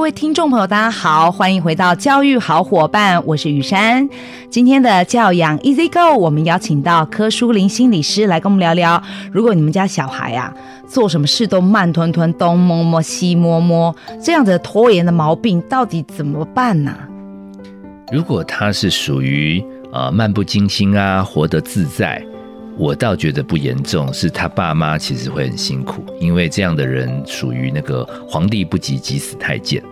各位听众朋友，大家好，欢迎回到教育好伙伴，我是雨珊。今天的教养 Easy Go，我们邀请到柯书林心理师来跟我们聊聊，如果你们家小孩啊，做什么事都慢吞吞，东摸摸西摸摸，这样子拖延的毛病到底怎么办呢？如果他是属于呃漫不经心啊，活得自在。我倒觉得不严重，是他爸妈其实会很辛苦，因为这样的人属于那个皇帝不急急死太监。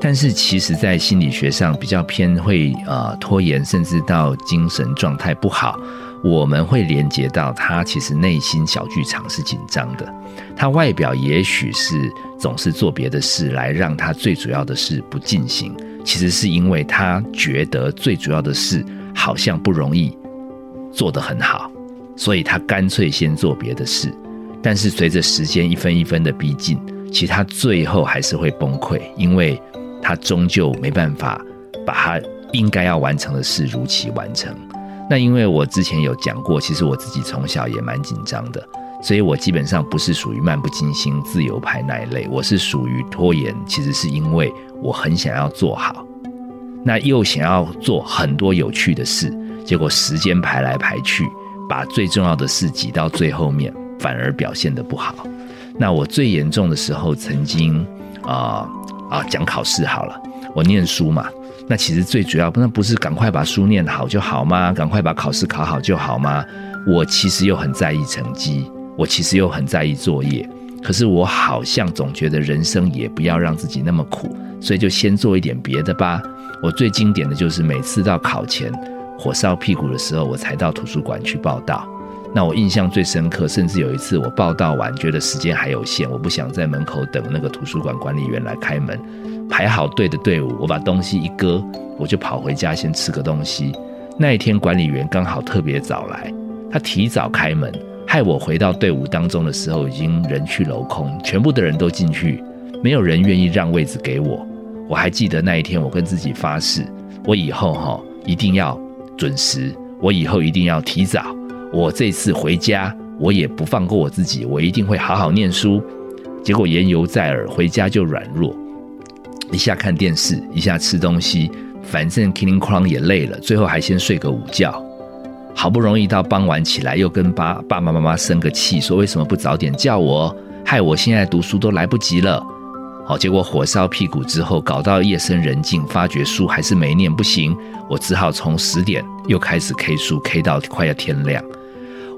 但是其实，在心理学上比较偏会呃拖延，甚至到精神状态不好，我们会连接到他其实内心小剧场是紧张的。他外表也许是总是做别的事来让他最主要的事不进行，其实是因为他觉得最主要的事好像不容易做得很好。所以他干脆先做别的事，但是随着时间一分一分的逼近，其实他最后还是会崩溃，因为他终究没办法把他应该要完成的事如期完成。那因为我之前有讲过，其实我自己从小也蛮紧张的，所以我基本上不是属于漫不经心、自由派那一类，我是属于拖延。其实是因为我很想要做好，那又想要做很多有趣的事，结果时间排来排去。把最重要的事挤到最后面，反而表现得不好。那我最严重的时候，曾经啊啊讲考试好了，我念书嘛。那其实最主要，那不是赶快把书念好就好吗？赶快把考试考好就好吗？我其实又很在意成绩，我其实又很在意作业。可是我好像总觉得人生也不要让自己那么苦，所以就先做一点别的吧。我最经典的就是每次到考前。火烧屁股的时候，我才到图书馆去报到。那我印象最深刻，甚至有一次我报到完，觉得时间还有限，我不想在门口等那个图书馆管理员来开门。排好队的队伍，我把东西一搁，我就跑回家先吃个东西。那一天管理员刚好特别早来，他提早开门，害我回到队伍当中的时候已经人去楼空，全部的人都进去，没有人愿意让位置给我。我还记得那一天，我跟自己发誓，我以后哈一定要。准时，我以后一定要提早。我这次回家，我也不放过我自己，我一定会好好念书。结果言犹在耳，回家就软弱，一下看电视，一下吃东西，反正叮铃哐啷也累了，最后还先睡个午觉。好不容易到傍晚起来，又跟爸爸爸妈妈生个气，说为什么不早点叫我，害我现在读书都来不及了。好，结果火烧屁股之后，搞到夜深人静，发觉书还是没念，不行，我只好从十点又开始 K 书，K 到快要天亮。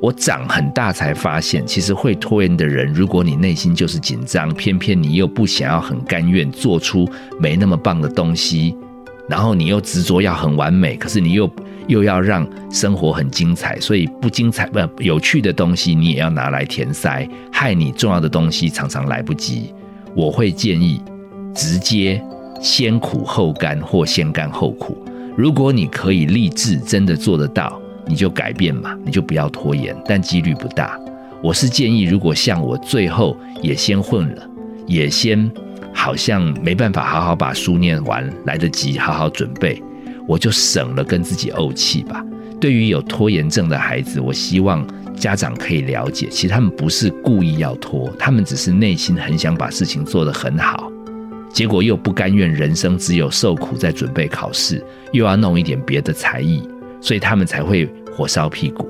我长很大才发现，其实会拖延的人，如果你内心就是紧张，偏偏你又不想要很甘愿做出没那么棒的东西，然后你又执着要很完美，可是你又又要让生活很精彩，所以不精彩不有趣的东西你也要拿来填塞，害你重要的东西常常来不及。我会建议直接先苦后甘，或先甘后苦。如果你可以立志真的做得到，你就改变嘛，你就不要拖延，但几率不大。我是建议，如果像我最后也先混了，也先好像没办法好好把书念完，来得及好好准备，我就省了跟自己怄气吧。对于有拖延症的孩子，我希望。家长可以了解，其实他们不是故意要拖，他们只是内心很想把事情做得很好，结果又不甘愿人生只有受苦在准备考试，又要弄一点别的才艺，所以他们才会火烧屁股。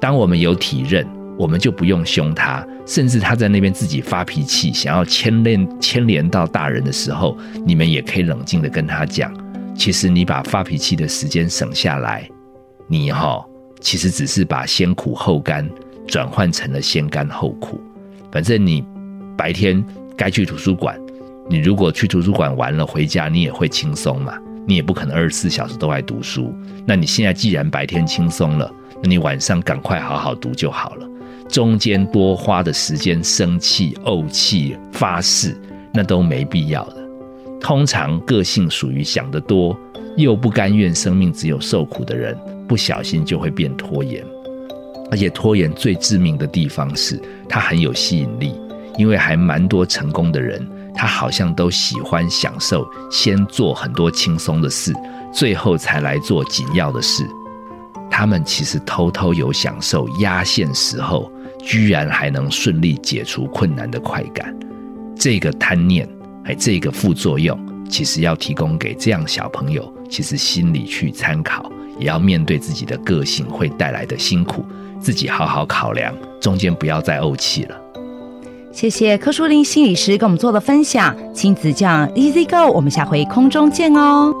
当我们有体认，我们就不用凶他，甚至他在那边自己发脾气，想要牵连牵连到大人的时候，你们也可以冷静地跟他讲，其实你把发脾气的时间省下来，你哈。其实只是把先苦后甘转换成了先甘后苦。反正你白天该去图书馆，你如果去图书馆玩了回家，你也会轻松嘛。你也不可能二十四小时都在读书。那你现在既然白天轻松了，那你晚上赶快好好读就好了。中间多花的时间生气、怄气、发誓，那都没必要的。通常个性属于想得多又不甘愿生命只有受苦的人。不小心就会变拖延。而且拖延最致命的地方是，它很有吸引力，因为还蛮多成功的人，他好像都喜欢享受先做很多轻松的事，最后才来做紧要的事。他们其实偷偷有享受压线时候，居然还能顺利解除困难的快感。这个贪念，哎，这个副作用，其实要提供给这样小朋友，其实心里去参考，也要面对自己的个性会带来的辛苦，自己好好考量，中间不要再怄气了。谢谢柯书林心理师跟我们做的分享，亲子酱 Easy Go，我们下回空中见哦。